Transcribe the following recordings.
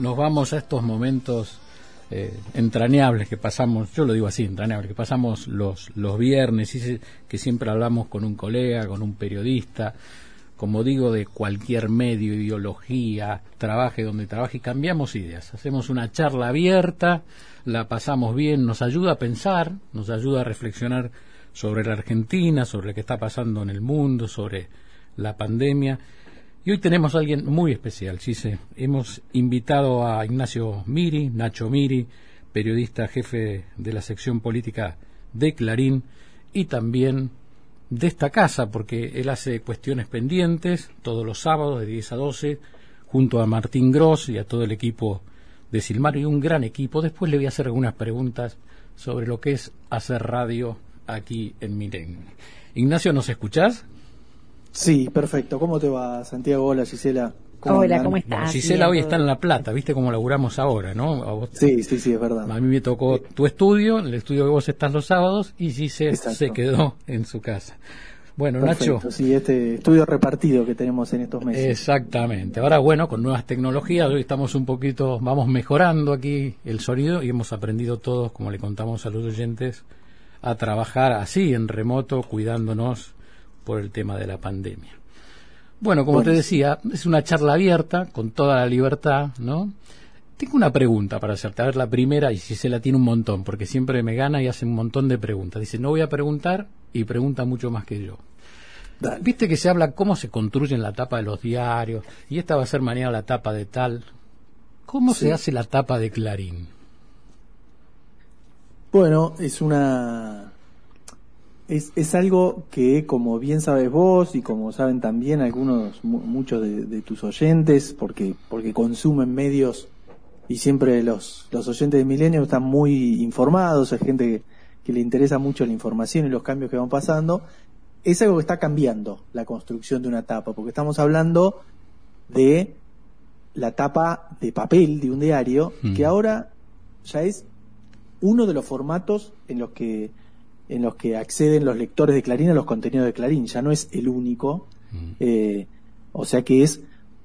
nos vamos a estos momentos eh, entrañables que pasamos, yo lo digo así, entrañables, que pasamos los, los viernes, y que siempre hablamos con un colega, con un periodista, como digo, de cualquier medio, ideología, trabaje donde trabaje, y cambiamos ideas. Hacemos una charla abierta, la pasamos bien, nos ayuda a pensar, nos ayuda a reflexionar sobre la Argentina, sobre lo que está pasando en el mundo, sobre la pandemia. Y hoy tenemos a alguien muy especial. Hemos invitado a Ignacio Miri, Nacho Miri, periodista jefe de la sección política de Clarín y también de esta casa, porque él hace cuestiones pendientes todos los sábados de 10 a 12, junto a Martín Gross y a todo el equipo de Silmar y un gran equipo. Después le voy a hacer algunas preguntas sobre lo que es hacer radio aquí en Miren. Ignacio, ¿nos escuchás? Sí, perfecto. ¿Cómo te va, Santiago? Hola, Gisela. Hola, ¿cómo estás? Gisela hoy está en La Plata, ¿viste cómo laburamos ahora, no? sí, sí, sí, es verdad. A mí me tocó tu estudio, el estudio que vos estás los sábados, y Gisela se quedó en su casa. Bueno, Nacho. Sí, este estudio repartido que tenemos en estos meses. Exactamente. Ahora, bueno, con nuevas tecnologías, hoy estamos un poquito, vamos mejorando aquí el sonido y hemos aprendido todos, como le contamos a los oyentes, a trabajar así, en remoto, cuidándonos por el tema de la pandemia. Bueno, como te decía, es una charla abierta, con toda la libertad, ¿no? Tengo una pregunta para hacerte. A ver, la primera, y si se la tiene un montón, porque siempre me gana y hace un montón de preguntas. Dice, no voy a preguntar y pregunta mucho más que yo. Viste que se habla cómo se construye la tapa de los diarios, y esta va a ser mañana la tapa de tal. ¿Cómo se hace la tapa de Clarín? Bueno, es una es, es, algo que, como bien sabes vos y como saben también algunos, muchos de, tus oyentes, porque, porque consumen medios y siempre los, los oyentes de Milenio están muy informados, es gente que, le interesa mucho la información y los cambios que van pasando, es algo que está cambiando la construcción de una tapa, porque estamos hablando de la tapa de papel de un diario, que ahora ya es uno de los formatos en los que en los que acceden los lectores de Clarín a los contenidos de Clarín. Ya no es el único. Mm. Eh, o sea que es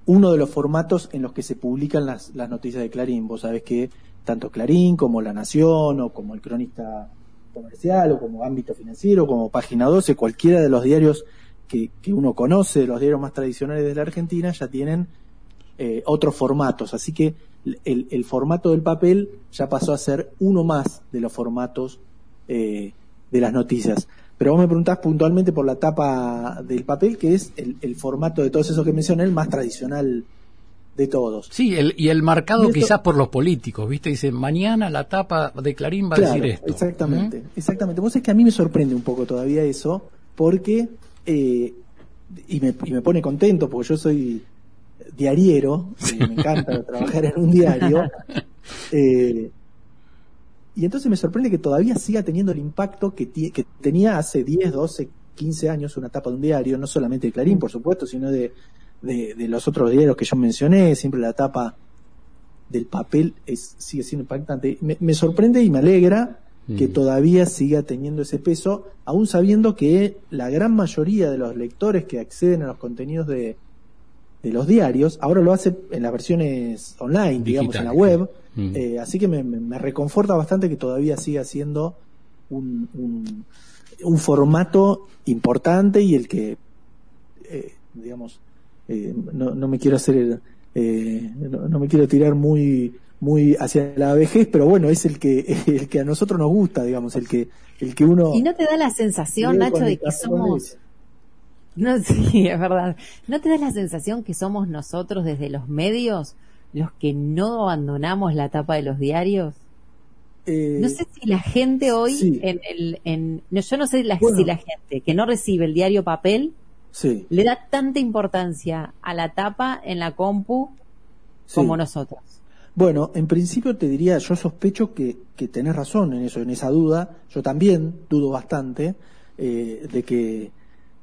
uno de los formatos en los que se publican las, las noticias de Clarín. Vos sabés que tanto Clarín como La Nación o como el Cronista Comercial o como Ámbito Financiero, como Página 12, cualquiera de los diarios que, que uno conoce, los diarios más tradicionales de la Argentina, ya tienen eh, otros formatos. Así que el, el, formato del papel ya pasó a ser uno más de los formatos eh, de las noticias. Pero vos me preguntás puntualmente por la tapa del papel, que es el, formato de todos esos que mencioné, el más tradicional de todos. Sí, el, y el marcado quizás por los políticos, ¿viste? Dice, mañana la tapa de Clarín va a decir esto. Exactamente, exactamente. Vos es que a mí me sorprende un poco todavía eso, porque, eh, y, me, y me pone contento, porque yo soy diariero, me encanta trabajar en un diario, eh, y entonces me sorprende que todavía siga teniendo el impacto que, que tenía hace 10, 12, 15 años una tapa de un diario, no solamente de Clarín, por supuesto, sino de, de, los otros diarios que yo mencioné, siempre la tapa del papel es, sigue siendo impactante. Me, sorprende y me alegra que mm. todavía siga teniendo ese peso, aún sabiendo que la gran mayoría de los lectores que acceden a los contenidos de, de los diarios, ahora lo hace en las versiones online, digamos, en la web. Mm. Eh, así que me, reconforta bastante que todavía siga siendo un, un, formato importante y el que, eh, digamos, eh, no, no, me quiero hacer, no, no, me quiero tirar muy muy hacia la vejez, pero bueno, es el que el que a nosotros nos gusta, digamos, el que el que uno Y no te da la sensación, Nacho, de que somos no, sí, es verdad. ¿No te da la sensación que somos nosotros desde los medios los que no abandonamos la tapa de los diarios? Eh, no sé si la gente hoy en el, en, yo no sé la, si la gente que no recibe el diario papel le da tanta importancia a la tapa en la compu como nosotros. Bueno, en principio te diría, yo sospecho que, que tenés razón en eso, en esa duda. Yo también dudo bastante eh, de que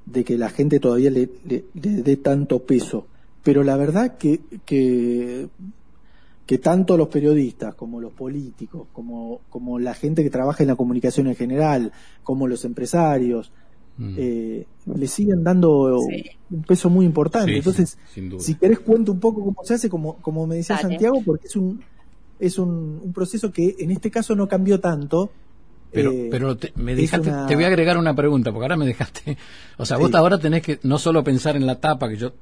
de que la gente todavía le, dé tanto peso. Pero la verdad que, que, que, tanto los periodistas como los políticos, como, como la gente que trabaja en la comunicación en general, como los empresarios, mm. eh, le siguen dando un peso muy importante. Entonces, si querés cuento un poco cómo se hace, como, como me decía Santiago, porque es un es un, un, proceso que en este caso no cambió tanto. Pero, eh, pero te, me dejaste, te voy a agregar una pregunta, porque ahora me dejaste, o sea, vos ahora tenés que no solo pensar en la tapa, que yo,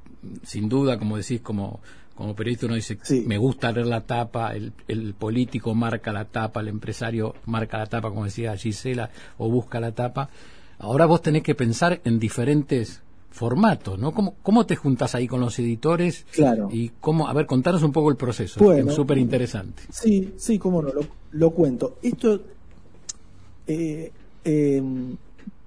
sin duda, como decís, como, como periodista uno dice, me gusta leer la tapa, el, el, político marca la tapa, el empresario marca la tapa, como decía Gisela, o busca la tapa. Ahora vos tenés que pensar en diferentes formatos, ¿no? ¿Cómo, ¿Cómo te juntas ahí con los editores? Claro. Y cómo, a ver, contanos un poco el proceso, es súper interesante. Sí, sí, cómo no, lo, cuento. Esto, eh, em,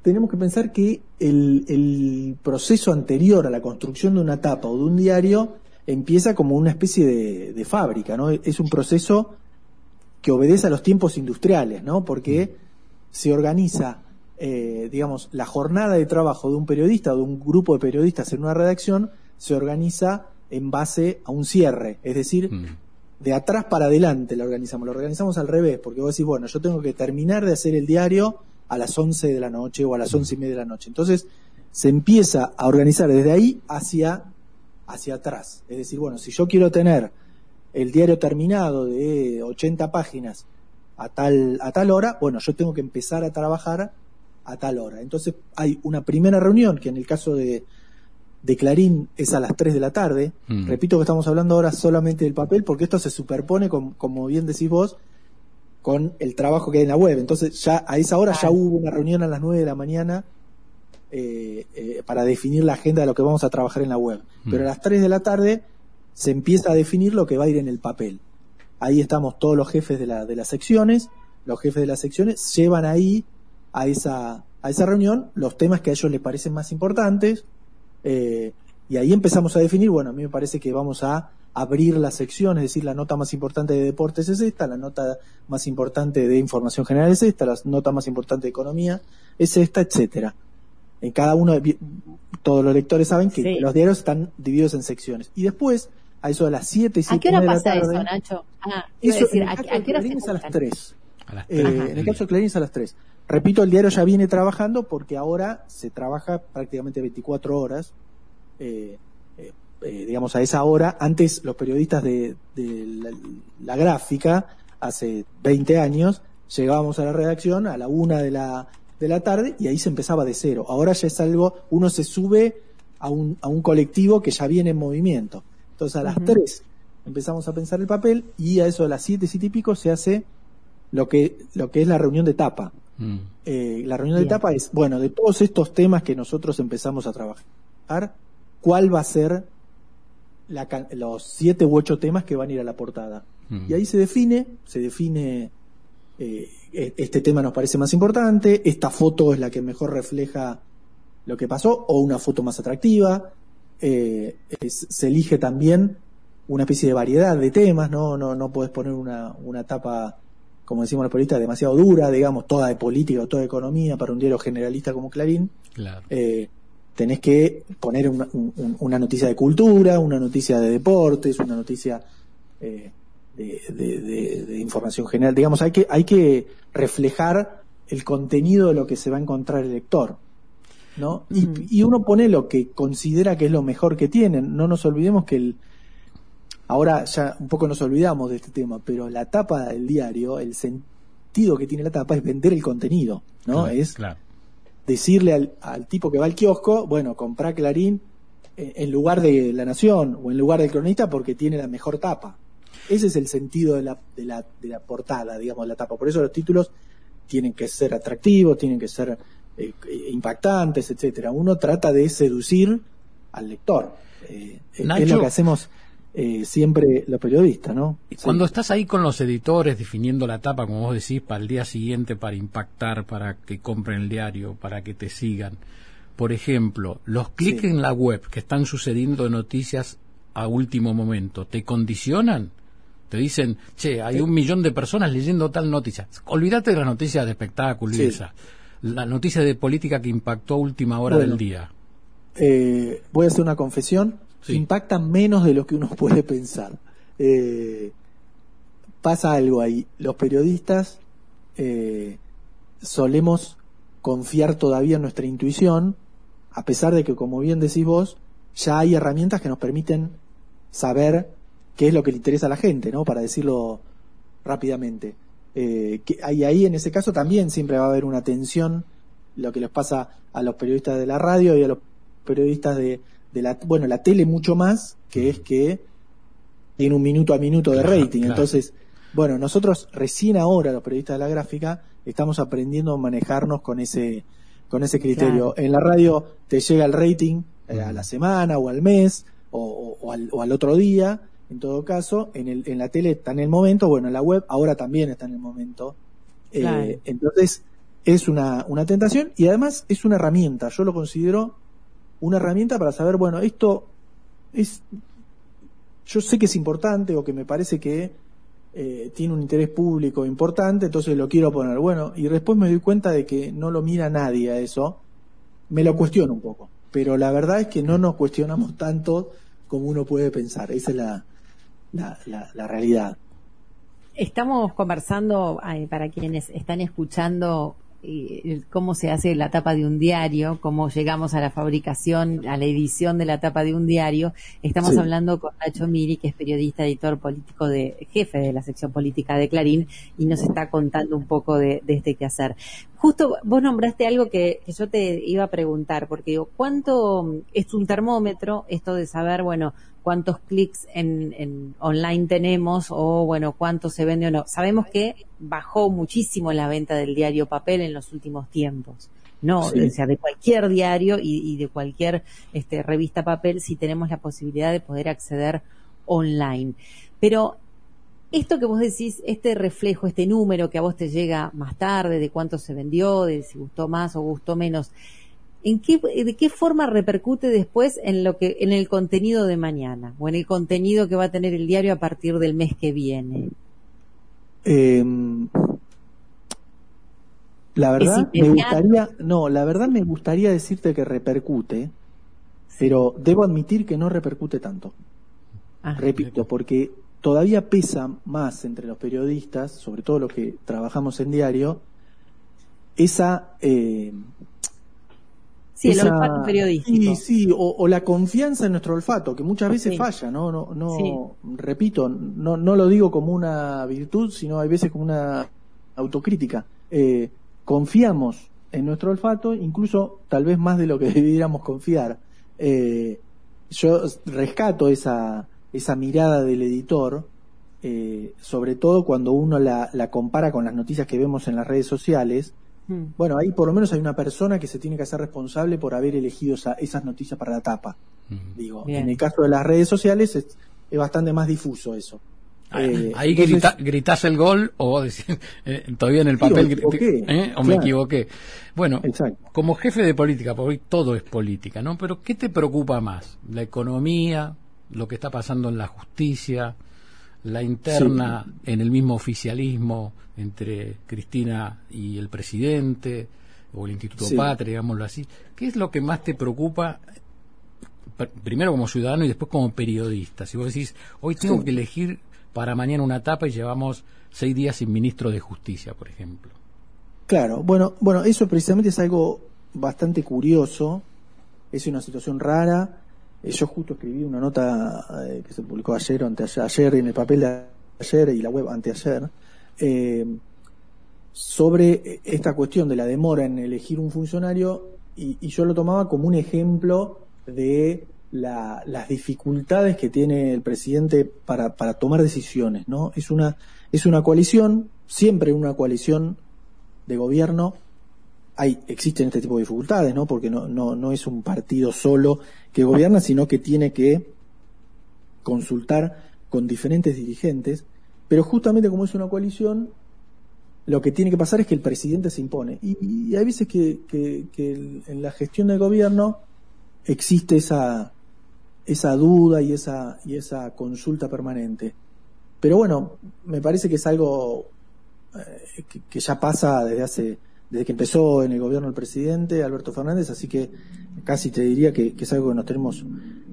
tenemos que pensar que el, proceso anterior a la construcción de una tapa o de un diario empieza como una especie de, fábrica, ¿no? Es un proceso que obedece a los tiempos industriales, ¿no? Porque se organiza, eh, digamos, la jornada de trabajo de un periodista o de un grupo de periodistas en una redacción se organiza en base a un cierre, es decir, mm. De atrás para adelante lo organizamos, lo organizamos al revés, porque vos decís, bueno, yo tengo que terminar de hacer el diario a las 11 de la noche o a las once y media de la noche. Entonces, se empieza a organizar desde ahí hacia hacia atrás. Es decir, bueno, si yo quiero tener el diario terminado de 80 páginas a tal, a tal hora, bueno, yo tengo que empezar a trabajar a tal hora. Entonces hay una primera reunión que en el caso de, de Clarín es a las 3 de la tarde. Mm. Repito que estamos hablando ahora solamente del papel porque esto se superpone, con, como bien decís vos, con el trabajo que hay en la web. Entonces ya a esa hora ya hubo una reunión a las 9 de la mañana eh, eh, para definir la agenda de lo que vamos a trabajar en la web. Mm. Pero a las 3 de la tarde se empieza a definir lo que va a ir en el papel. Ahí estamos todos los jefes de, la, de las secciones, los jefes de las secciones llevan ahí a esa, a esa reunión los temas que a ellos les parecen más importantes eh, y ahí empezamos a definir, bueno, a mí me parece que vamos a abrir la sección, es decir, la nota más importante de deportes es esta, la nota más importante de información general es esta, la nota más importante de economía es esta, etcétera. En cada uno, todos los lectores saben que los diarios están divididos en secciones. Y después, a eso de las 7 y 7 ¿A qué hora pasa eso, Nacho? Ah, eso, decir, ¿a, ¿a qué hora se a las 3. A las 3. Eh, en el caso de Clarín es a las 3. Repito, el diario ya viene trabajando porque ahora se trabaja prácticamente 24 horas. Eh, eh, eh, digamos, a esa hora. Antes los periodistas de, de la, la, gráfica, hace 20 años, llegábamos a la redacción a la una de la de la tarde y ahí se empezaba de cero. Ahora ya es algo, uno se sube a un, a un colectivo que ya viene en movimiento. Entonces a las tres empezamos a pensar el papel y a eso de las siete, siete y pico se hace lo que, lo que es la reunión de etapa. Mm. Eh, la reunión de etapa es, bueno, de todos estos temas que nosotros empezamos a trabajar, ¿cuál va a ser la, los siete u ocho temas que van a ir a la portada? Mm. Y ahí se define, se define eh, e-, este tema nos parece más importante, esta foto es la que mejor refleja lo que pasó, o una foto más atractiva. Eh, se elige también una especie de variedad de temas, no, no, no puedes poner una, una tapa, como decimos los periodistas, demasiado dura, digamos, toda de política o toda de economía para un diario generalista como Clarín. Eh, tenés que poner una, una, noticia de cultura, una noticia de deportes, una noticia eh, de, de, información general. Digamos, hay que, hay que reflejar el contenido de lo que se va a encontrar el lector. ¿no? Y, uno pone lo que considera que es lo mejor que tienen. No nos olvidemos que el. Ahora ya un poco nos olvidamos de este tema, pero la tapa del diario, el sentido que tiene la tapa es vender el contenido, ¿no? es decirle al, al, tipo que va al kiosco, bueno, comprá Clarín eh, en lugar de La Nación o en lugar del cronista porque tiene la mejor tapa. Ese es el sentido de la, de la, de la portada, digamos, la tapa. Por eso los títulos tienen que ser atractivos, tienen que ser eh, impactantes, etcétera. Uno trata de seducir al lector. Eh, es lo que hacemos eh, siempre los periodistas, ¿no? Cuando estás ahí con los editores definiendo la tapa, como vos decís, para el día siguiente, para impactar, para que compren el diario, para que te sigan. Por ejemplo, los clics en la web que están sucediendo noticias a último momento, ¿te condicionan? Te dicen, che, hay un millón de personas leyendo tal noticia. Olvídate de la noticia de espectáculo y esa. La noticia de política que impactó a última hora del día. Eh, voy a hacer una confesión. Impacta menos de lo que uno puede pensar. Eh, pasa algo ahí. Los periodistas eh, solemos confiar todavía en nuestra intuición, a pesar de que, como bien decís vos, ya hay herramientas que nos permiten saber qué es lo que le interesa a la gente, ¿no? Para decirlo rápidamente. Eh, y ahí en ese caso también siempre va a haber una tensión, lo que les pasa a los periodistas de la radio y a los periodistas de, de la, bueno, la tele mucho más, que es que tiene un minuto a minuto de rating. Entonces, bueno, nosotros recién ahora, los periodistas de la gráfica, estamos aprendiendo a manejarnos con ese, con ese criterio. En la radio te llega el rating eh, a la semana o al mes o, o, al, o, al, otro día, en todo caso, en, el, en la tele está en el momento, bueno, en la web ahora también está en el momento. Eh, entonces, es una, una tentación y además es una herramienta, yo lo considero una herramienta para saber, bueno, esto es, yo sé que es importante o que me parece que eh, tiene un interés público importante, entonces lo quiero poner. Bueno, y después me doy cuenta de que no lo mira nadie a eso, me lo cuestiono un poco, pero la verdad es que no nos cuestionamos tanto como uno puede pensar, esa es la, la, realidad. Estamos conversando, para quienes están escuchando, cómo se hace la tapa de un diario, cómo llegamos a la fabricación, a la edición de la tapa de un diario. Estamos sí. hablando con Nacho Miri, que es periodista, editor político de, jefe de la sección política de Clarín, y nos está contando un poco de, de este quehacer. Justo vos nombraste algo que, que, yo te iba a preguntar, porque digo, ¿cuánto es un termómetro esto de saber, bueno, cuántos clics en, en, online tenemos o bueno, cuánto se vende o no. Sabemos que bajó muchísimo la venta del diario papel en los últimos tiempos. No, sí. o sea, de cualquier diario y, y, de cualquier este, revista papel si tenemos la posibilidad de poder acceder online. Pero esto que vos decís, este reflejo, este número que a vos te llega más tarde, de cuánto se vendió, de si gustó más o gustó menos, ¿en qué, de qué forma repercute después en lo que, en el contenido de mañana o en el contenido que va a tener el diario a partir del mes que viene? Eh, la verdad me gustaría, no, la verdad me gustaría decirte que repercute, pero debo admitir que no repercute tanto. Ah, Repito, porque todavía pesa más entre los periodistas, sobre todo los que trabajamos en diario, esa eh, Sí, el olfato periodístico. Sí, sí, o, o, la confianza en nuestro olfato, que muchas veces sí. falla, ¿no? No, no sí. repito, no, no lo digo como una virtud, sino hay veces como una autocrítica. Eh, confiamos en nuestro olfato, incluso tal vez más de lo que debiéramos confiar. Eh, yo rescato esa, esa mirada del editor, eh, sobre todo cuando uno la, la compara con las noticias que vemos en las redes sociales, Hmm. Bueno, ahí por lo menos hay una persona que se tiene que hacer responsable por haber elegido esa, esas noticias para la tapa. Mm. Digo, Bien. en el caso de las redes sociales es, es bastante más difuso eso. Eh, ahí entonces, grita, gritás el gol o decís, eh, todavía en el papel equivoqué, ¿eh? o claro. me equivoqué. Bueno, Exacto. como jefe de política, porque hoy todo es política, ¿no? Pero ¿qué te preocupa más? ¿La economía? ¿Lo que está pasando en la justicia? La interna sí. en el mismo oficialismo entre Cristina y el presidente o el Instituto sí. Patria, digámoslo así. ¿Qué es lo que más te preocupa primero como ciudadano y después como periodista? Si vos decís, hoy tengo sí. que elegir para mañana una etapa y llevamos seis días sin ministro de Justicia, por ejemplo. Claro, bueno, bueno, eso precisamente es algo bastante curioso, es una situación rara, yo justo escribí una nota eh, que se publicó ayer o anteayer, ayer en el papel de ayer y la web anteayer, eh, sobre esta cuestión de la demora en elegir un funcionario y, y yo lo tomaba como un ejemplo de la, las dificultades que tiene el presidente para, para tomar decisiones, ¿no? Es una, es una coalición, siempre una coalición de gobierno hay, existen este tipo de dificultades, ¿no? Porque no, no, no es un partido solo que gobierna, sino que tiene que consultar con diferentes dirigentes, pero justamente como es una coalición, lo que tiene que pasar es que el presidente se impone. Y, hay veces que, que, en la gestión del gobierno existe esa, esa duda y esa, y esa consulta permanente. Pero bueno, me parece que es algo eh, que, que ya pasa desde hace desde que empezó en el gobierno el presidente Alberto Fernández, así que casi te diría que, es algo que nos tenemos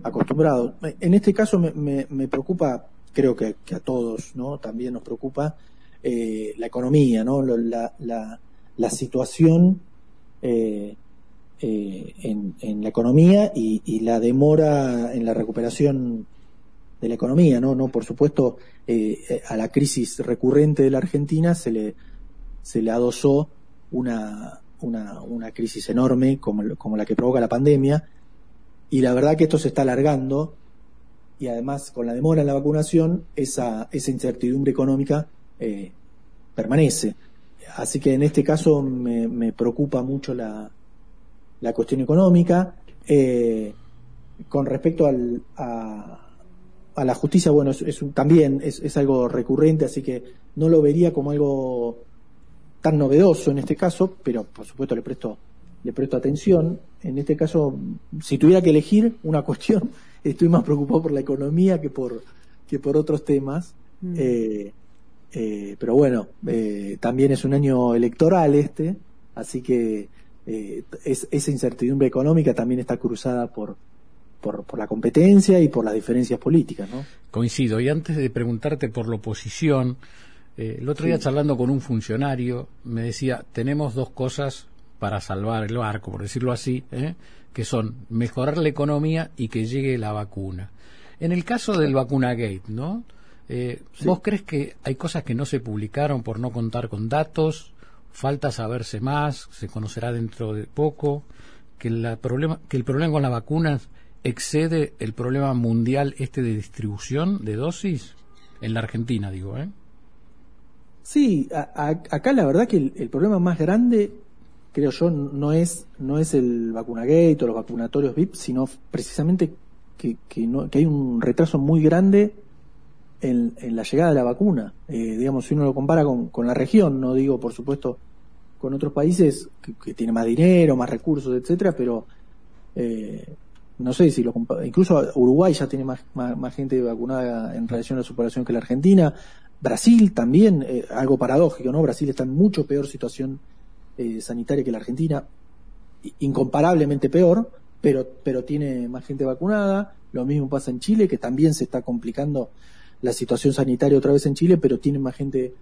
acostumbrados. En este caso me, me, preocupa, creo que, a todos, ¿no? También nos preocupa eh, la economía, ¿no? La, la, la situación eh, eh, en, la economía y, la demora en la recuperación de la economía, ¿no? no por supuesto, a la crisis recurrente de la Argentina se le, se le adosó una, una, una crisis enorme como, como la que provoca la pandemia, y la verdad que esto se está alargando y además con la demora en la vacunación esa, esa incertidumbre económica eh, permanece. Así que en este caso me, preocupa mucho la, la cuestión económica. Eh, con respecto al, a, a, la justicia, bueno, también es, es, algo recurrente, así que no lo vería como algo tan novedoso en este caso, pero por supuesto le presto, le presto atención. En este caso, si tuviera que elegir una cuestión, estoy más preocupado por la economía que por, que por otros temas. Mm. Eh, eh, pero bueno, eh, también es un año electoral este, así que esa incertidumbre económica también está cruzada por, por, por, la competencia y por las diferencias políticas, ¿no? Coincido. Y antes de preguntarte por la oposición, el otro día charlando con un funcionario me decía, tenemos dos cosas para salvar el barco, por decirlo así, que son mejorar la economía y que llegue la vacuna. En el caso del vacunagate, ¿no? Eh, ¿Vos crees que hay cosas que no se publicaron por no contar con datos? ¿Falta saberse más? ¿Se conocerá dentro de poco? ¿Que, la problema, que el problema con las vacunas excede el problema mundial este de distribución de dosis? En la Argentina, digo, ¿eh? Sí, acá la verdad que el, problema más grande, creo yo, no es, no es el vacunagate o los vacunatorios VIP, sino precisamente que, que, no, que hay un retraso muy grande en, la llegada de la vacuna. Eh, digamos, si uno lo compara con, con, la región, no digo, por supuesto, con otros países que, que tienen más dinero, más recursos, etcétera, pero eh, no sé si lo incluso Uruguay ya tiene más, más, gente vacunada en relación a su población que la Argentina. Brasil también, eh, algo paradójico, ¿no? Brasil está en mucho peor situación sanitaria que la Argentina, incomparablemente peor, pero, pero tiene más gente vacunada. Lo mismo pasa en Chile, que también se está complicando la situación sanitaria otra vez en Chile, pero tienen más gente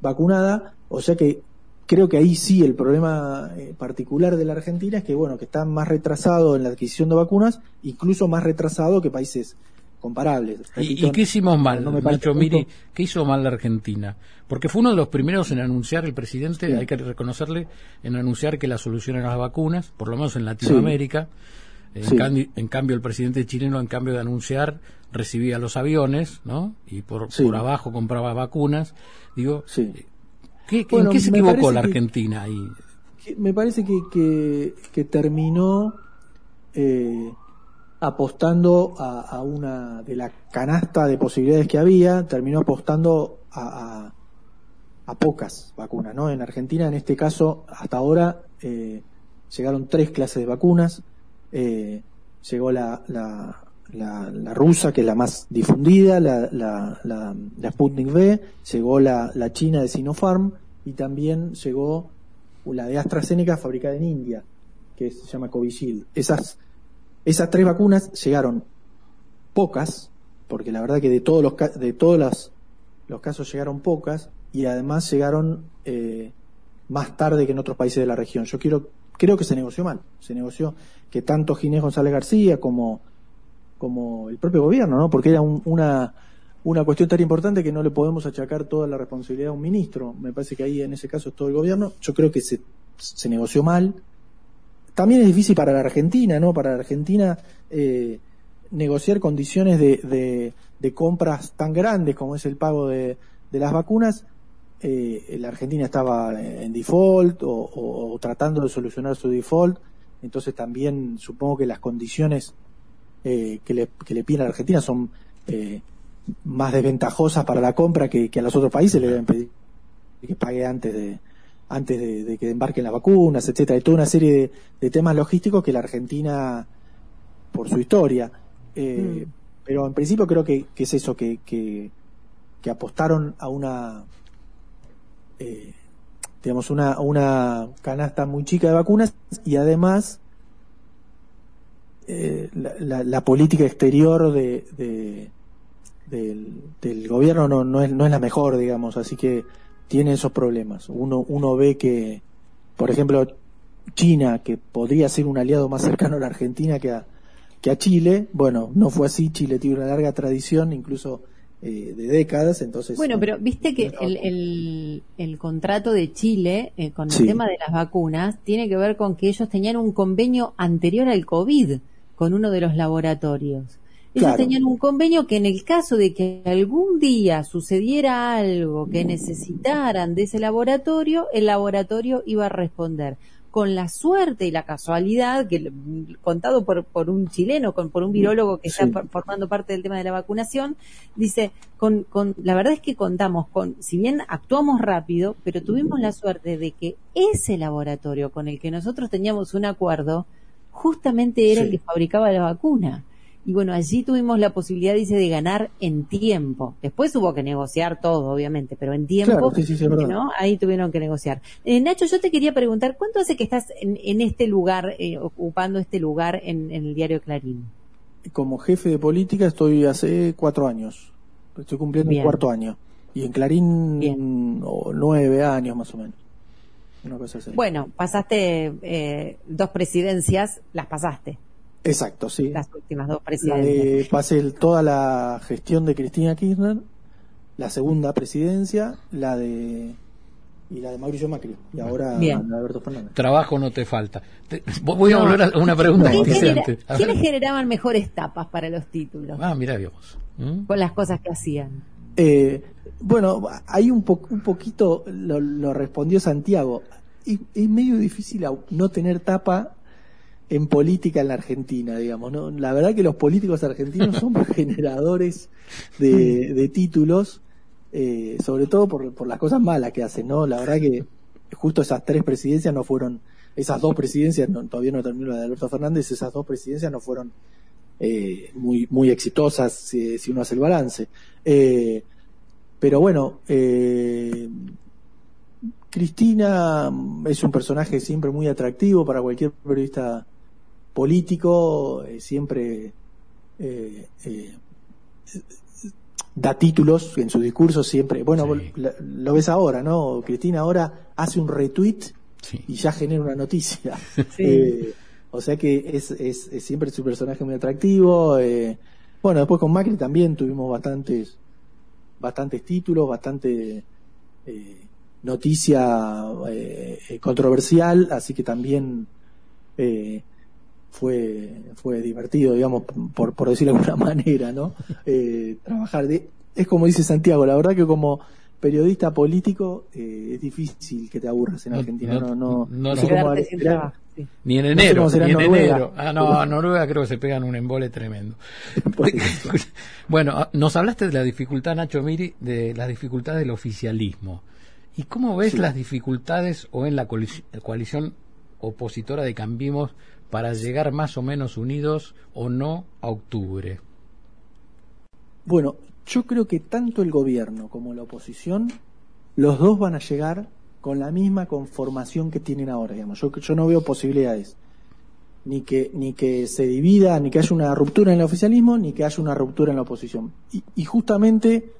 vacunada, o sea que creo que ahí sí el problema eh, particular de la Argentina es que bueno, que está más retrasado en la adquisición de vacunas, incluso más retrasado que países comparables. ¿Y, qué hicimos mal, no Nacho Miri? ¿Qué hizo mal la Argentina? Porque fue uno de los primeros en anunciar, el presidente, hay que reconocerle, en anunciar que la solución eran las vacunas, por lo menos en Latinoamérica. En, cambio, el presidente chileno, en cambio de anunciar, recibía los aviones, ¿no? Y por, por abajo compraba vacunas. Digo, ¿qué, ¿en qué se equivocó la Argentina ahí? me parece que, que, terminó eh, apostando a, una de la canasta de posibilidades que había, terminó apostando a, pocas vacunas, ¿no? En Argentina, en este caso, hasta ahora eh, llegaron tres clases de vacunas eh, llegó la, la, la, rusa, que es la más difundida, la, la, la, Sputnik V, llegó la, la china de Sinopharm y también llegó la de AstraZeneca fabricada en India, que se llama Covishield. Esas, esas tres vacunas llegaron pocas, porque la verdad que de todos los, de todos los, los casos llegaron pocas y además llegaron eh, más tarde que en otros países de la región. Yo quiero creo que se negoció mal. Se negoció que tanto Ginés González García como, como el propio gobierno, ¿no? Porque era una, una cuestión tan importante que no le podemos achacar toda la responsabilidad a un ministro. Me parece que ahí en ese caso es todo el gobierno. Yo creo que se, se negoció mal. También es difícil para la Argentina, ¿no? Para la Argentina eh, negociar condiciones de, de, de compras tan grandes como es el pago de, las vacunas eh, la Argentina estaba en default o, tratando de solucionar su default, entonces también supongo que las condiciones eh, que, le, que le piden a la Argentina son eh, más desventajosas para la compra que, a los otros países le deben pedir que pague antes de antes de, que embarquen las vacunas, etcétera, y toda una serie de, temas logísticos que la Argentina, por su historia, mm. pero en principio creo que, es eso, que, que apostaron a una eh, digamos, una, una canasta muy chica de vacunas y además eh, la, política exterior de, del, gobierno no, no, es, no es la mejor, digamos, así que tiene esos problemas. Uno, uno ve que, por ejemplo, China, que podría ser un aliado más cercano a la Argentina que a, que a Chile. Bueno, no fue así. Chile tiene una larga tradición, incluso eh, de décadas, entonces... Bueno, pero viste que el, el, contrato de Chile eh, con el tema de las vacunas tiene que ver con que ellos tenían un convenio anterior al COVID con uno de los laboratorios. Ellos tenían un convenio que en el caso de que algún día sucediera algo que necesitaran de ese laboratorio, el laboratorio iba a responder. Con la suerte y la casualidad, que contado por, por un chileno, con, por un virólogo que está formando parte del tema de la vacunación, dice, con, con, la verdad es que contamos con, si bien actuamos rápido, pero tuvimos la suerte de que ese laboratorio con el que nosotros teníamos un acuerdo, justamente era el que fabricaba la vacuna. Y bueno, allí tuvimos la posibilidad, dice, de ganar en tiempo. Después hubo que negociar todo, obviamente, pero en tiempo, ¿no? Ahí tuvieron que negociar. Eh, Nacho, yo te quería preguntar, ¿cuánto hace que estás en, este lugar, eh, ocupando este lugar en, el diario Clarín? Como jefe de política estoy hace cuatro años. Estoy cumpliendo el cuarto año. Y en Clarín, nueve años más o menos. Bueno, pasaste eh, dos presidencias, las pasaste. Exacto, sí. Las últimas dos presidencias. pasé toda la gestión de Cristina Kirchner, la segunda presidencia, la de y la de Mauricio Macri y ahora Alberto Fernández. Trabajo no te falta. voy a volver a una pregunta. ¿Quiénes generaban mejores tapas para los títulos? Ah, mira Dios. ¿Mm? Con las cosas que hacían. Eh, bueno, hay un, un poquito, lo, respondió Santiago. Es, es medio difícil no tener tapa en política en la Argentina, digamos. ¿no? La verdad que los políticos argentinos son generadores de, títulos, eh, sobre todo por, por, las cosas malas que hacen, ¿no? La verdad que justo esas tres presidencias no fueron, esas dos presidencias, todavía no terminó la de Alberto Fernández, esas dos presidencias no fueron eh, muy, muy exitosas si, uno hace el balance. Eh, pero bueno, Cristina es un personaje siempre muy atractivo para cualquier periodista político eh, siempre eh, eh, da títulos en su discurso siempre. Bueno, lo, ves ahora, ¿no? Cristina ahora hace un retweet y ya genera una noticia. o sea que es, es, siempre su personaje muy atractivo. bueno, después con Macri también tuvimos bastantes, bastantes títulos, bastante noticia controversial, así que también fue, fue divertido, digamos, por, por decirlo de alguna manera, ¿no? Eh, trabajar de, es como dice Santiago, la verdad que como periodista político eh, es difícil que te aburras en Argentina, no, no, no, ni en enero, ni en enero. Ah, no, a Noruega creo que se pegan un embole tremendo. bueno, ah, nos hablaste de la dificultad, Nacho Miri, de las dificultades del oficialismo. ¿Y cómo ves las dificultades o en la coalición opositora de Cambimos para llegar más o menos unidos o no a octubre? Bueno, yo creo que tanto el gobierno como la oposición, los dos van a llegar con la misma conformación que tienen ahora, digamos. Yo, yo no veo posibilidades ni que ni que se divida, ni que haya una ruptura en el oficialismo, ni que haya una ruptura en la oposición. Y, justamente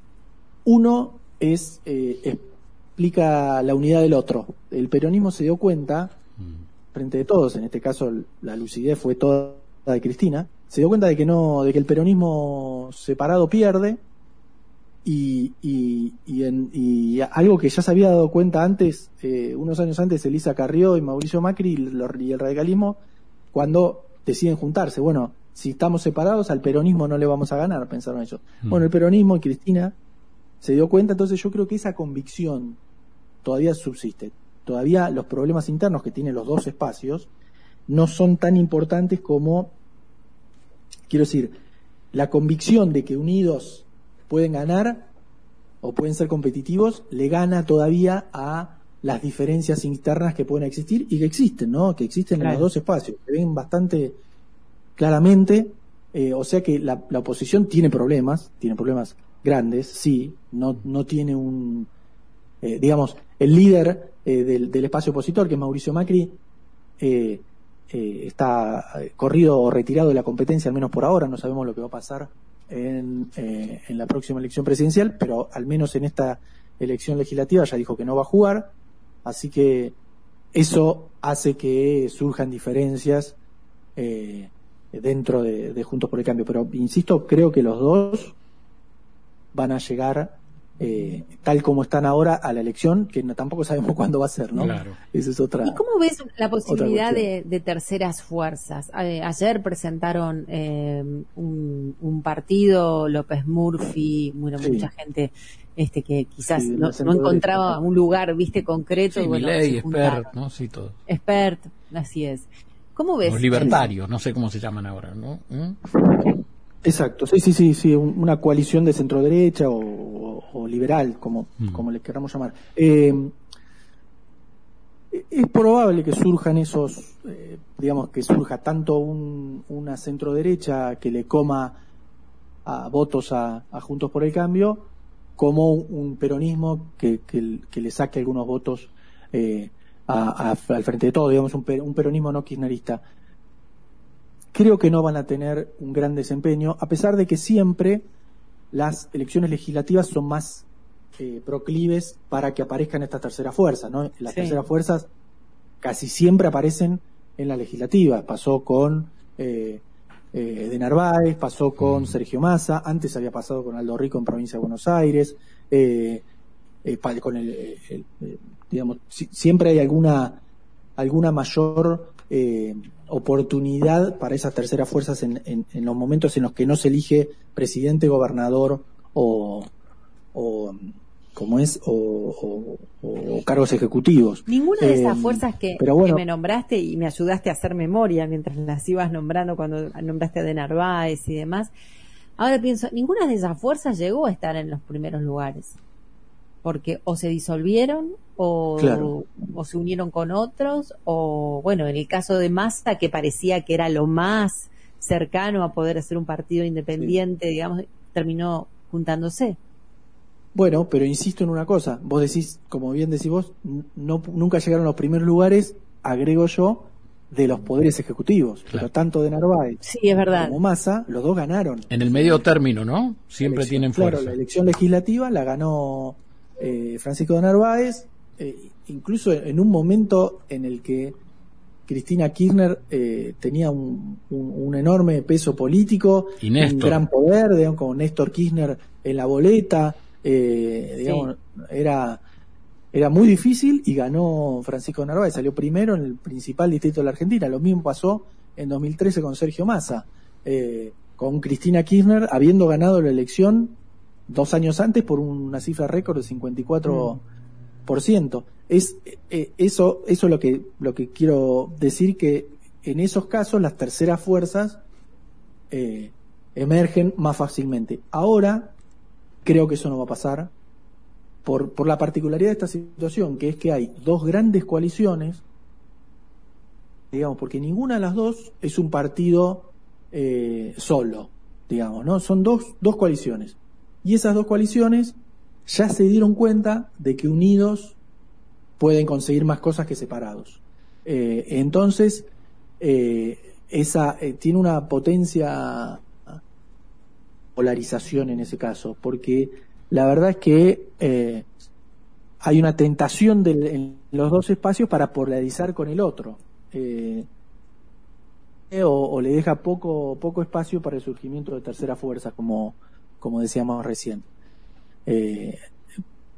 uno es eh, explica la unidad del otro. El peronismo se dio cuenta frente de todos, en este caso la lucidez fue toda de Cristina, se dio cuenta de que no, de que el peronismo separado pierde y, y, y, algo que ya se había dado cuenta antes, eh, unos años antes, Elisa Carrió y Mauricio Macri y, el radicalismo, cuando deciden juntarse. Bueno, si estamos separados, al peronismo no le vamos a ganar, pensaron ellos. Mm. Bueno, el peronismo y Cristina se dio cuenta, entonces yo creo que esa convicción todavía subsiste todavía los problemas internos que tienen los dos espacios no son tan importantes como, quiero decir, la convicción de que unidos pueden ganar o pueden ser competitivos le gana todavía a las diferencias internas que pueden existir y que existen, ¿no? Que existen en los dos espacios, se ven bastante claramente, eh, o sea que la, la, oposición tiene problemas, tiene problemas grandes, sí, no, no tiene un, eh, digamos, el líder eh, del, espacio opositor, que es Mauricio Macri, eh, está corrido o retirado de la competencia, al menos por ahora, no sabemos lo que va a pasar en, la próxima elección presidencial, pero al menos en esta elección legislativa ya dijo que no va a jugar, así que eso hace que surjan diferencias eh, dentro de, Juntos por el Cambio. Pero, insisto, creo que los dos van a llegar eh, tal como están ahora a la elección, que no, tampoco sabemos cuándo va a ser, ¿no? Claro. Esa es otra. ¿Y cómo ves la posibilidad de, terceras fuerzas? ayer presentaron eh, un, partido, López Murphy, bueno, mucha gente este que quizás no, encontraba un lugar, viste, concreto. Sí, bueno, expert, ¿no? Sí, todo. Expert, así es. ¿Cómo ves? Los libertarios, no sé cómo se llaman ahora, ¿no? ¿Mm? Exacto, sí, sí, sí, sí, una coalición de centro derecha o, liberal, como, mm. como le queramos llamar. Eh, es probable que surjan esos, eh, digamos, que surja tanto un, una centro derecha que le coma a votos a, Juntos por el Cambio, como un, peronismo que, que, le saque algunos votos eh, al frente de todo, digamos, un, un peronismo no kirchnerista. Creo que no van a tener un gran desempeño, a pesar de que siempre las elecciones legislativas son más eh, proclives para que aparezcan estas terceras fuerzas, ¿no? Las terceras fuerzas casi siempre aparecen en la legislativa. Pasó con eh, eh, de Narváez, pasó con mm. Sergio Massa, antes había pasado con Aldo Rico en provincia de Buenos Aires, con el digamos, siempre hay alguna, alguna mayor eh, oportunidad para esas terceras fuerzas en, en, los momentos en los que no se elige presidente, gobernador o, o como es o, cargos ejecutivos. Ninguna de esas eh, fuerzas que, me nombraste y me ayudaste a hacer memoria mientras las ibas nombrando cuando nombraste a De Narváez y demás. Ahora pienso, ninguna de esas fuerzas llegó a estar en los primeros lugares porque o se disolvieron o, o, se unieron con otros o bueno en el caso de Massa que parecía que era lo más cercano a poder hacer un partido independiente digamos terminó juntándose bueno pero insisto en una cosa vos decís como bien decís vos no nunca llegaron a los primeros lugares agrego yo de los poderes ejecutivos, pero tanto de Narváez sí, es verdad. como Massa, los dos ganaron. En el medio término, ¿no? Siempre tienen fuerza. Claro, la elección legislativa la ganó eh, Francisco de Narváez, eh, incluso en un momento en el que Cristina Kirchner eh, tenía un, enorme peso político, un gran poder, digamos, como Néstor Kirchner en la boleta, digamos, era, era muy difícil y ganó Francisco de Narváez, salió primero en el principal distrito de la Argentina. Lo mismo pasó en 2013 con Sergio Massa, con Cristina Kirchner habiendo ganado la elección dos años antes por una cifra récord de 54%. Es, eh, eso, eso es lo que, lo que quiero decir que en esos casos las terceras fuerzas eh, emergen más fácilmente. Ahora creo que eso no va a pasar por, por la particularidad de esta situación, que es que hay dos grandes coaliciones, digamos, porque ninguna de las dos es un partido eh, solo, digamos, ¿no? Son dos, dos coaliciones. Y esas dos coaliciones ya se dieron cuenta de que unidos pueden conseguir más cosas que separados. Eh, entonces, eh, esa eh, tiene una potencia polarización en ese caso, porque la verdad es que hay una tentación en los dos espacios para polarizar con el otro. O, le deja poco, poco espacio para el surgimiento de tercera fuerza, como, como decíamos recién. Eh,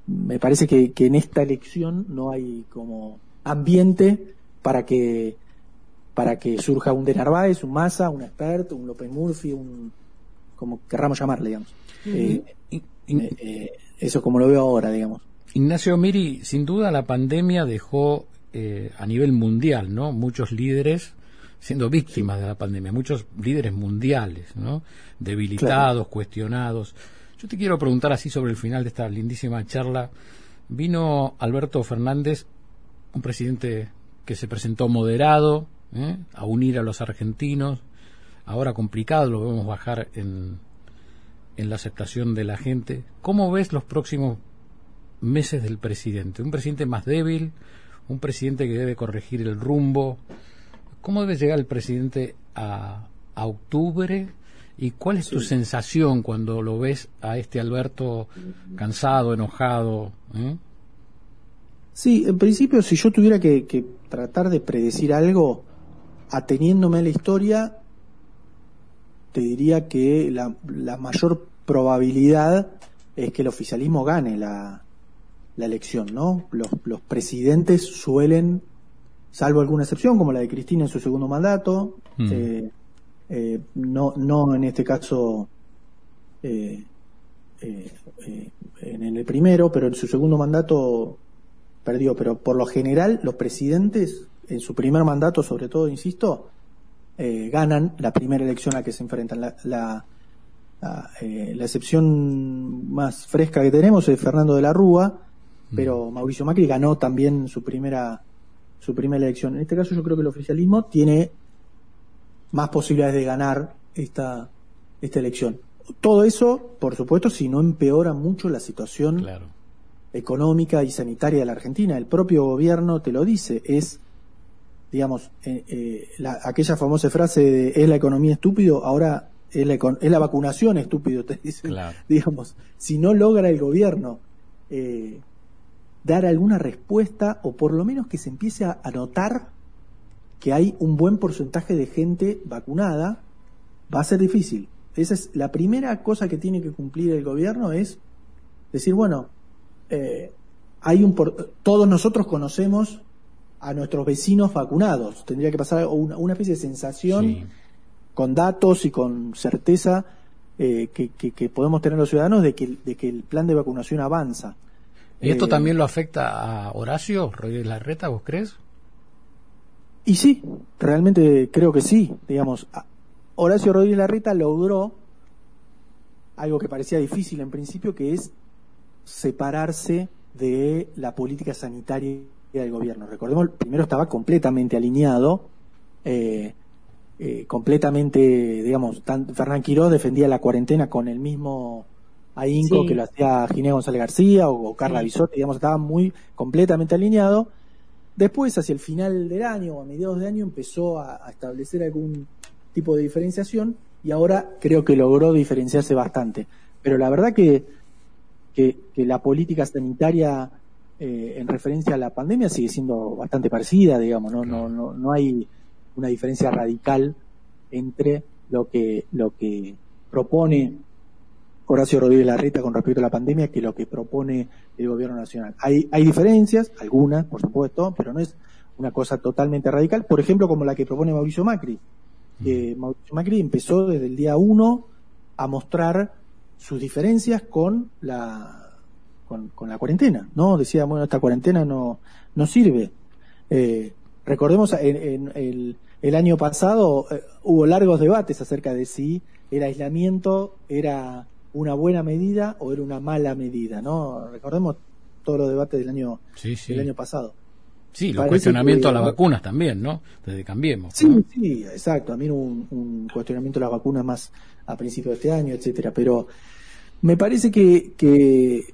me parece que, en esta elección no hay como ambiente para que para que surja un De Narváez, un Massa, un Expert, un López Murphy, un como querramos llamarle, digamos. Eh, eh, eso como lo veo ahora, digamos. Ignacio Miri, sin duda la pandemia dejó a nivel mundial, ¿no? Muchos líderes siendo víctimas de la pandemia, muchos líderes mundiales, ¿no? Debilitados, cuestionados. Yo te quiero preguntar así sobre el final de esta lindísima charla. Vino Alberto Fernández, un presidente que se presentó moderado, ¿eh? a unir a los argentinos. Ahora complicado, lo vemos bajar en, en la aceptación de la gente. ¿Cómo ves los próximos meses del presidente? Un presidente más débil, un presidente que debe corregir el rumbo, ¿Cómo debe llegar el presidente a, octubre? ¿Y cuál es tu sensación cuando lo ves a este Alberto cansado, enojado? Eh? Sí, en principio, si yo tuviera que, tratar de predecir algo, ateniéndome a la historia, te diría que la, mayor probabilidad es que el oficialismo gane la, elección, ¿no? Los, los, presidentes suelen, salvo alguna excepción, como la de Cristina en su segundo mandato, mm. eh, eh, no, no en este caso eh, en el primero, pero en su segundo mandato perdió, pero por lo general los presidentes en su primer mandato, sobre todo, insisto, eh, ganan la primera elección a la que se enfrentan. La, la, eh, excepción más fresca que tenemos es Fernando de la Rúa, mm. pero Mauricio Macri ganó también su primera su primera elección. En este caso yo creo que el oficialismo tiene más posibilidades de ganar esta, esta elección. Todo eso, por supuesto, si no empeora mucho la situación claro económica y sanitaria de la Argentina. El propio gobierno te lo dice, es, digamos, eh, eh, aquella famosa frase de es la economía estúpido, ahora es la, es la vacunación estúpido, te dice. Digamos, si no logra el gobierno eh, dar alguna respuesta o por lo menos que se empiece a, notar que hay un buen porcentaje de gente vacunada, va a ser difícil. Esa es la primera cosa que tiene que cumplir el gobierno es decir, bueno, eh, hay un todos nosotros conocemos a nuestros vecinos vacunados. Tendría que pasar una, especie de sensación con datos y con certeza eh, que, podemos tener los ciudadanos de que, de que el plan de vacunación avanza. ¿Y esto eh, también lo afecta a Horacio Rodríguez Larreta, vos crees? Y sí, realmente creo que sí. Digamos, Horacio Rodríguez Larreta logró algo que parecía difícil en principio, que es separarse de la política sanitaria del gobierno. Recordemos, primero estaba completamente alineado, eh, eh, completamente, digamos, Fernán Quiró defendía la cuarentena con el mismo ahínco que lo hacía Ginés González García o, Carla Bisotti, digamos, estaba muy completamente alineado. Después, hacia el final del año o a mediados de año, empezó a establecer algún tipo de diferenciación y ahora creo que logró diferenciarse bastante. Pero la verdad que que, la política sanitaria eh, en referencia a la pandemia sigue siendo bastante parecida, digamos, no, no, no, no hay una diferencia radical entre lo que, lo que propone Horacio Rodríguez Larreta con respecto a la pandemia que lo que propone el gobierno nacional. Hay, hay diferencias, algunas, por supuesto, pero no es una cosa totalmente radical, por ejemplo, como la que propone Mauricio Macri. que Mauricio Macri empezó desde el día uno a mostrar sus diferencias con la con, la cuarentena, ¿no? Decía, bueno, esta cuarentena no, no sirve. Eh, recordemos, en, el, el, año pasado eh, hubo largos debates acerca de si el aislamiento era una buena medida o era una mala medida, ¿no? Recordemos todos los debates del año, Del año pasado. Sí, los cuestionamientos a las vacunas también, ¿no? Desde Cambiemos. Sí, sí, exacto. A mí un, un cuestionamiento a las vacunas más a principios de este año, etcétera. Pero me parece que, que,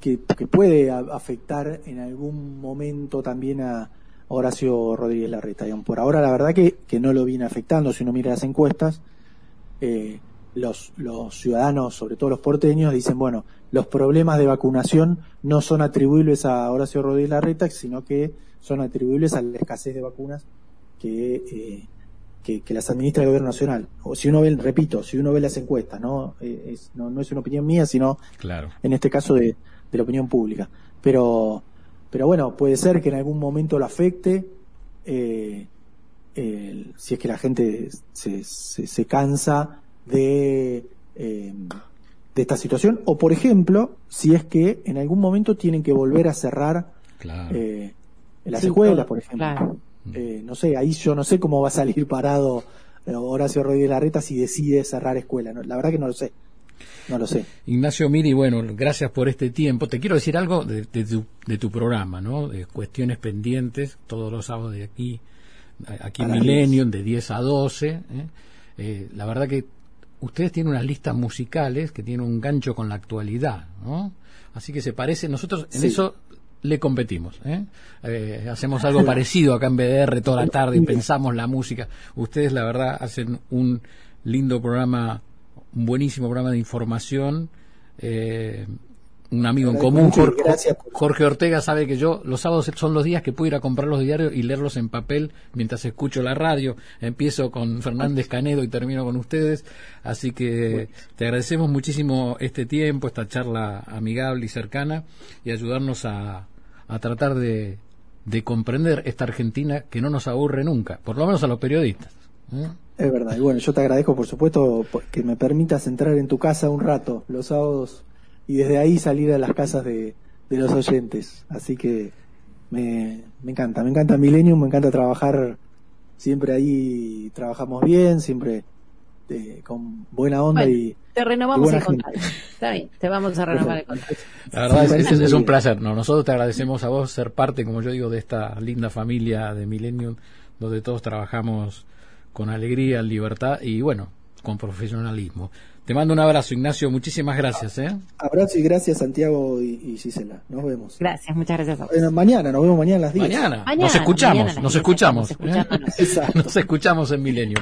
que, puede afectar en algún momento también a Horacio Rodríguez Larreta. Por ahora, la verdad que, que no lo viene afectando. Si uno mira las encuestas, eh, los, los ciudadanos, sobre todo los porteños, dicen, bueno, los problemas de vacunación no son atribuibles a Horacio Rodríguez Larreta, sino que son atribuibles a la escasez de vacunas que, eh, que, las administra el gobierno nacional. O si uno ve, repito, si uno ve las encuestas, ¿no? Eh, es, no, es una opinión mía, sino claro. en este caso de, la opinión pública. Pero, pero bueno, puede ser que en algún momento lo afecte, eh, si es que la gente se, se, cansa de, eh, de esta situación, o por ejemplo, si es que en algún momento tienen que volver a cerrar las escuelas, por ejemplo. Eh, no sé, ahí yo no sé cómo va a salir parado eh, Horacio Rodríguez Larreta si decide cerrar escuela. La verdad que no lo sé. No lo sé. Ignacio Miri, bueno, gracias por este tiempo. Te quiero decir algo de, tu, de tu, programa, ¿no? De cuestiones pendientes, todos los sábados de aquí, aquí en Millennium, de 10 a 12. ¿eh? la verdad que ustedes tienen unas listas musicales que tienen un gancho con la actualidad, ¿no? Así que se parece, nosotros en eso le competimos. ¿eh? Eh, hacemos algo parecido acá en BDR toda la tarde y pensamos la música. Ustedes, la verdad, hacen un lindo programa, un buenísimo programa de información. Eh, un amigo en común, Jorge, Ortega, sabe que yo los sábados son los días que puedo ir a comprar los diarios y leerlos en papel mientras escucho la radio. Empiezo con Fernández Canedo y termino con ustedes. Así que te agradecemos muchísimo este tiempo, esta charla amigable y cercana y ayudarnos a, a tratar de, de comprender esta Argentina que no nos aburre nunca, por lo menos a los periodistas. ¿eh? Es verdad, y bueno, yo te agradezco por supuesto que me permitas entrar en tu casa un rato los sábados y desde ahí salir a las casas de, los oyentes. Así que me, me encanta, me encanta Millennium, me encanta trabajar, siempre ahí trabajamos bien, siempre eh, con buena onda y... Te renovamos el contrato. Está bien, te vamos a renovar el contrato. La verdad es, es, un placer. No, nosotros te agradecemos a vos ser parte, como yo digo, de esta linda familia de Millennium, donde todos trabajamos con alegría, libertad y bueno, con profesionalismo. Te mando un abrazo, Ignacio. Muchísimas gracias. ¿eh? Abrazo y gracias, Santiago y, y Gisela. Nos vemos. Gracias, muchas gracias. A vos. mañana, nos vemos mañana a las 10. Mañana, nos escuchamos, nos escuchamos. Nos escuchamos, ¿eh? nos escuchamos en Milenio.